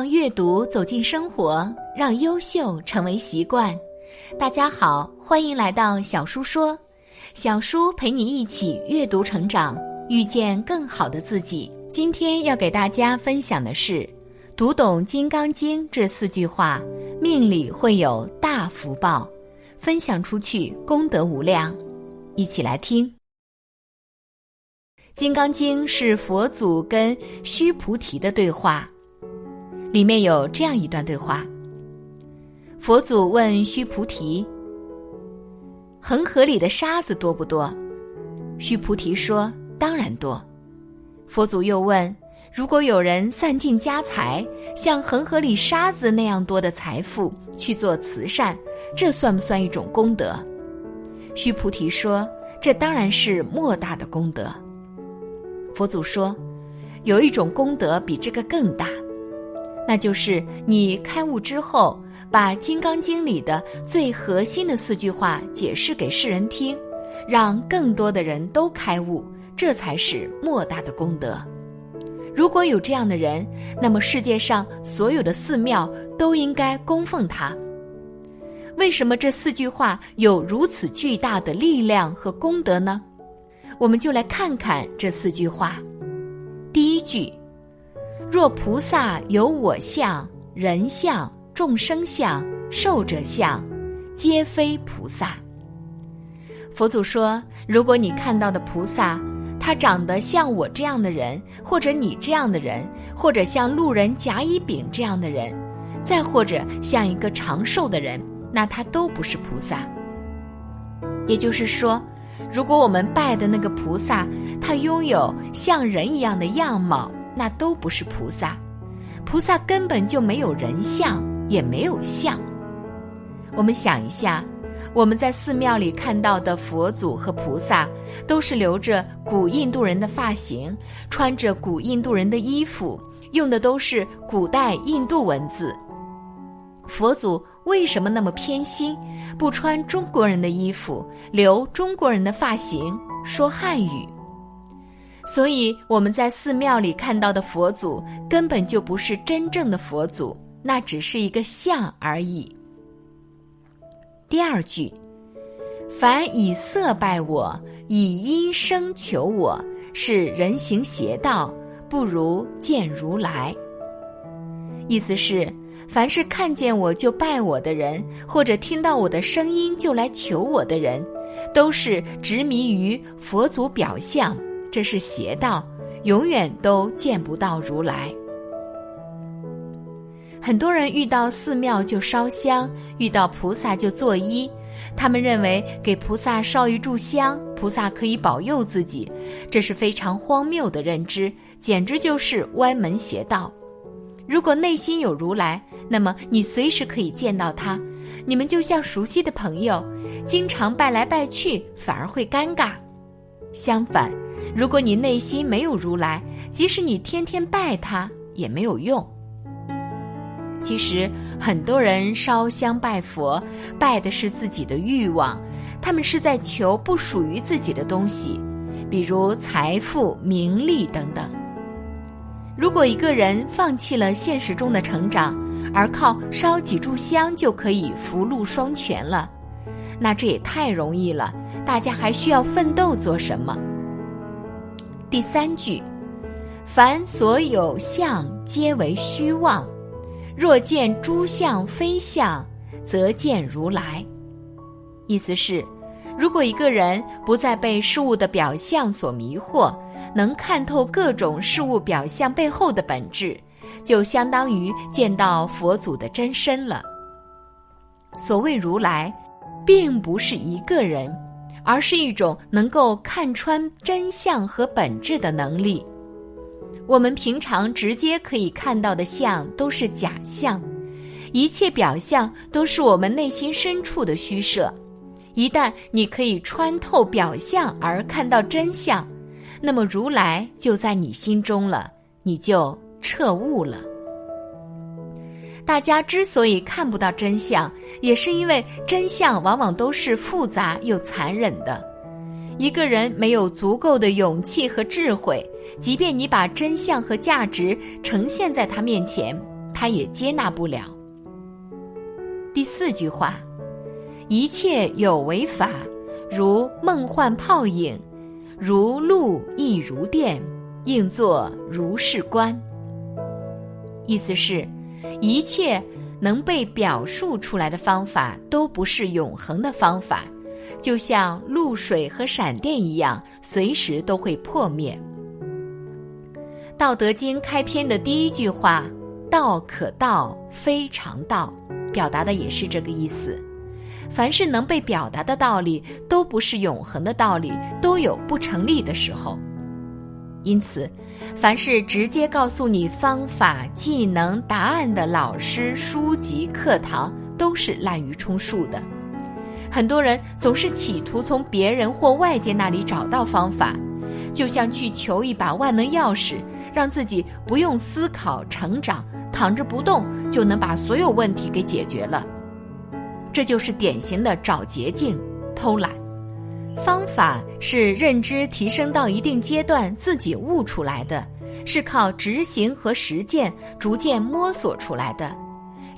让阅读走进生活，让优秀成为习惯。大家好，欢迎来到小叔说，小叔陪你一起阅读成长，遇见更好的自己。今天要给大家分享的是，读懂《金刚经》这四句话，命里会有大福报，分享出去功德无量。一起来听，《金刚经》是佛祖跟须菩提的对话。里面有这样一段对话：佛祖问须菩提：“恒河里的沙子多不多？”须菩提说：“当然多。”佛祖又问：“如果有人散尽家财，像恒河里沙子那样多的财富去做慈善，这算不算一种功德？”须菩提说：“这当然是莫大的功德。”佛祖说：“有一种功德比这个更大。”那就是你开悟之后，把《金刚经》里的最核心的四句话解释给世人听，让更多的人都开悟，这才是莫大的功德。如果有这样的人，那么世界上所有的寺庙都应该供奉他。为什么这四句话有如此巨大的力量和功德呢？我们就来看看这四句话。第一句。若菩萨有我相、人相、众生相、寿者相，皆非菩萨。佛祖说：如果你看到的菩萨，他长得像我这样的人，或者你这样的人，或者像路人甲乙丙这样的人，再或者像一个长寿的人，那他都不是菩萨。也就是说，如果我们拜的那个菩萨，他拥有像人一样的样貌。那都不是菩萨，菩萨根本就没有人像，也没有像。我们想一下，我们在寺庙里看到的佛祖和菩萨，都是留着古印度人的发型，穿着古印度人的衣服，用的都是古代印度文字。佛祖为什么那么偏心，不穿中国人的衣服，留中国人的发型，说汉语？所以我们在寺庙里看到的佛祖根本就不是真正的佛祖，那只是一个像而已。第二句，凡以色拜我，以音声求我，是人行邪道，不如见如来。意思是，凡是看见我就拜我的人，或者听到我的声音就来求我的人，都是执迷于佛祖表象。这是邪道，永远都见不到如来。很多人遇到寺庙就烧香，遇到菩萨就作揖，他们认为给菩萨烧一炷香，菩萨可以保佑自己，这是非常荒谬的认知，简直就是歪门邪道。如果内心有如来，那么你随时可以见到他，你们就像熟悉的朋友，经常拜来拜去反而会尴尬。相反。如果你内心没有如来，即使你天天拜他也没有用。其实很多人烧香拜佛，拜的是自己的欲望，他们是在求不属于自己的东西，比如财富、名利等等。如果一个人放弃了现实中的成长，而靠烧几炷香就可以福禄双全了，那这也太容易了。大家还需要奋斗做什么？第三句，凡所有相，皆为虚妄。若见诸相非相，则见如来。意思是，如果一个人不再被事物的表象所迷惑，能看透各种事物表象背后的本质，就相当于见到佛祖的真身了。所谓如来，并不是一个人，而是一种能够看穿真相和本质的能力。我们平常直接可以看到的相都是假象，一切表象都是我们内心深处的虚设。一旦你可以穿透表象而看到真相，那么如来就在你心中了，你就彻悟了。大家之所以看不到真相，也是因为真相往往都是复杂又残忍的。一个人没有足够的勇气和智慧，即便你把真相和价值呈现在他面前，他也接纳不了。第四句话。一切有为法，如梦幻泡影，如露亦如电，应作如是观。意思是，一切能被表述出来的方法都不是永恒的方法，就像露水和闪电一样，随时都会破灭。《道德经》开篇的第一句话“道可道，非常道”，表达的也是这个意思。凡是能被表达的道理，都不是永恒的道理，都有不成立的时候。因此，凡是直接告诉你方法、技能、答案的老师、书籍、课堂，都是滥竽充数的。很多人总是企图从别人或外界那里找到方法，就像去求一把万能钥匙，让自己不用思考、成长，躺着不动就能把所有问题给解决了。这就是典型的找捷径、偷懒。方法是认知提升到一定阶段自己悟出来的，是靠执行和实践逐渐摸索出来的。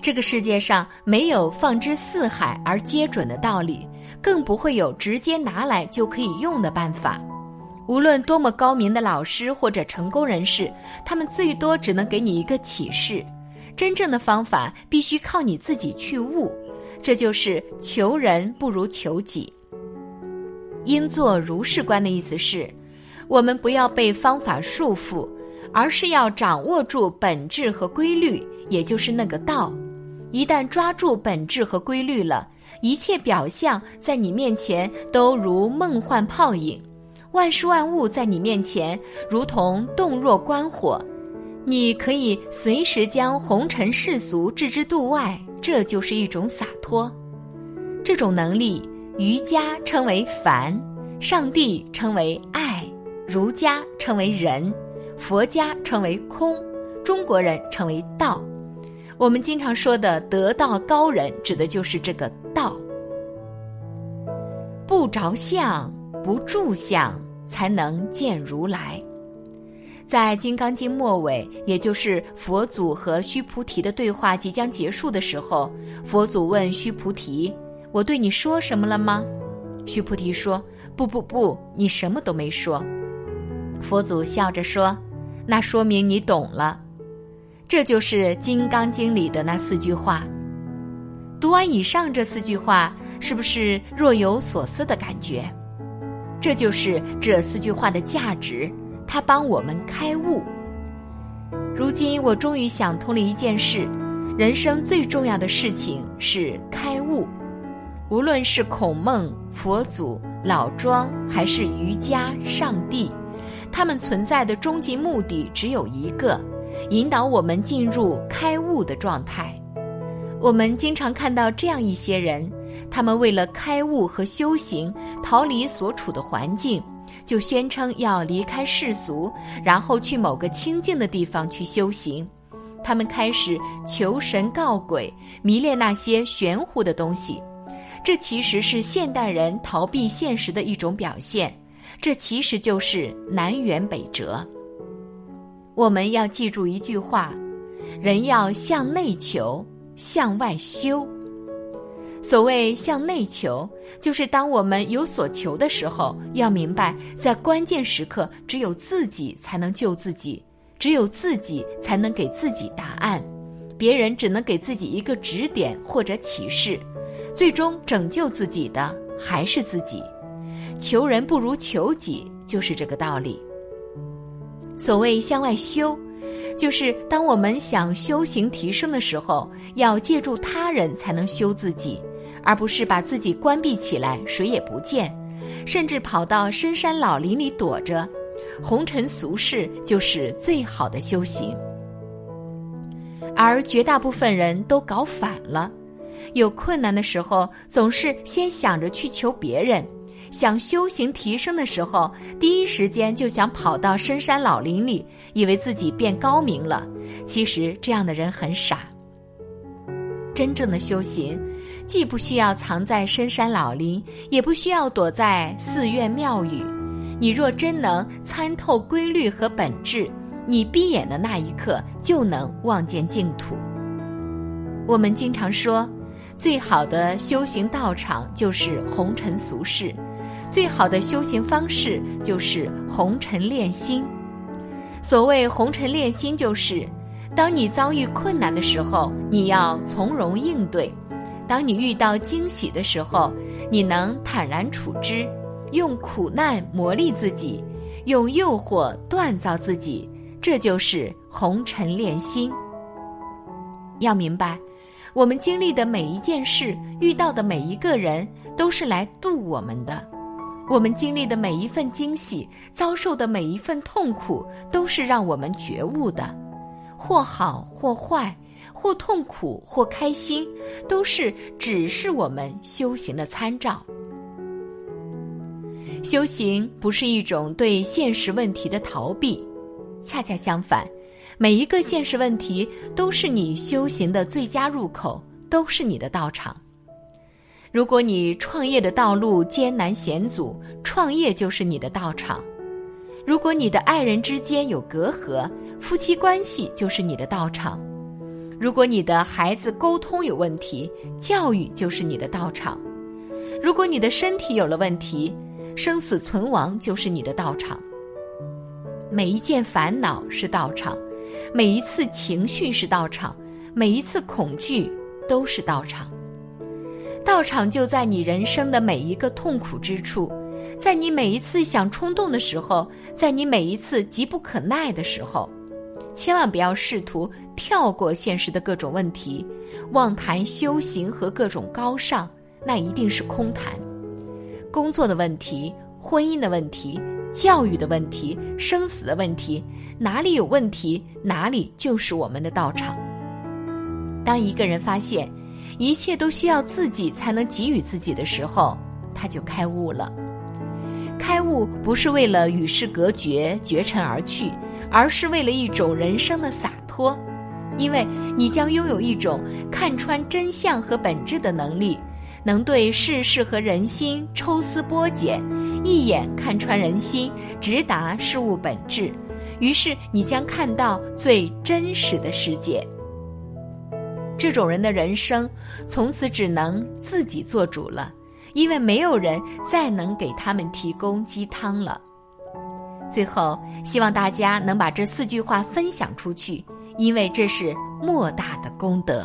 这个世界上没有放之四海而皆准的道理，更不会有直接拿来就可以用的办法。无论多么高明的老师或者成功人士，他们最多只能给你一个启示。真正的方法必须靠你自己去悟。这就是求人不如求己。应做如是观的意思是，我们不要被方法束缚，而是要掌握住本质和规律，也就是那个道。一旦抓住本质和规律了，一切表象在你面前都如梦幻泡影，万事万物在你面前如同洞若观火，你可以随时将红尘世俗置之度外。这就是一种洒脱，这种能力，瑜伽称为凡，上帝称为爱，儒家称为仁，佛家称为空，中国人称为道。我们经常说的得道高人，指的就是这个道。不着相，不住相，才能见如来。在《金刚经》末尾，也就是佛祖和须菩提的对话即将结束的时候，佛祖问须菩提：“我对你说什么了吗？”须菩提说：“不不不，你什么都没说。”佛祖笑着说：“那说明你懂了。”这就是《金刚经》里的那四句话。读完以上这四句话，是不是若有所思的感觉？这就是这四句话的价值。它帮我们开悟。如今我终于想通了一件事：人生最重要的事情是开悟。无论是孔孟、佛祖、老庄，还是瑜伽、上帝，他们存在的终极目的只有一个：引导我们进入开悟的状态。我们经常看到这样一些人，他们为了开悟和修行，逃离所处的环境。就宣称要离开世俗，然后去某个清静的地方去修行。他们开始求神告鬼，迷恋那些玄乎的东西。这其实是现代人逃避现实的一种表现。这其实就是南辕北辙。我们要记住一句话：人要向内求，向外修。所谓向内求，就是当我们有所求的时候，要明白，在关键时刻，只有自己才能救自己，只有自己才能给自己答案，别人只能给自己一个指点或者启示，最终拯救自己的还是自己。求人不如求己，就是这个道理。所谓向外修，就是当我们想修行提升的时候，要借助他人才能修自己，而不是把自己关闭起来，谁也不见，甚至跑到深山老林里躲着。红尘俗世就是最好的修行，而绝大部分人都搞反了，有困难的时候总是先想着去求别人，想修行提升的时候，第一时间就想跑到深山老林里，以为自己变高明了。其实这样的人很傻。真正的修行，既不需要藏在深山老林，也不需要躲在寺院庙宇。你若真能参透规律和本质，你闭眼的那一刻就能望见净土。我们经常说，最好的修行道场就是红尘俗世，最好的修行方式就是红尘炼心。所谓红尘炼心，就是当你遭遇困难的时候，你要从容应对；当你遇到惊喜的时候，你能坦然处之。用苦难磨砺自己，用诱惑锻造自己，这就是红尘炼心。要明白，我们经历的每一件事，遇到的每一个人，都是来渡我们的；我们经历的每一份惊喜，遭受的每一份痛苦，都是让我们觉悟的。或好或坏，或痛苦或开心，都是只是我们修行的参照。修行不是一种对现实问题的逃避，恰恰相反，每一个现实问题都是你修行的最佳入口，都是你的道场。如果你创业的道路艰难险阻，创业就是你的道场；如果你的爱人之间有隔阂，夫妻关系就是你的道场；如果你的孩子沟通有问题，教育就是你的道场；如果你的身体有了问题，生死存亡就是你的道场。每一件烦恼是道场，每一次情绪是道场，每一次恐惧都是道场。道场就在你人生的每一个痛苦之处，在你每一次想冲动的时候，在你每一次急不可耐的时候，千万不要试图跳过现实的各种问题，妄谈修行和各种高尚，那一定是空谈。工作的问题、婚姻的问题、教育的问题、生死的问题，哪里有问题，哪里就是我们的道场。当一个人发现一切都需要自己才能给予自己的时候，他就开悟了。开悟不是为了与世隔绝、绝尘而去，而是为了一种人生的洒脱，因为你将拥有一种看穿真相和本质的能力。能对世事和人心抽丝剥茧，一眼看穿人心，直达事物本质。于是你将看到最真实的世界。这种人的人生，从此只能自己做主了，因为没有人再能给他们提供鸡汤了。最后，希望大家能把这四句话分享出去，因为这是莫大的功德。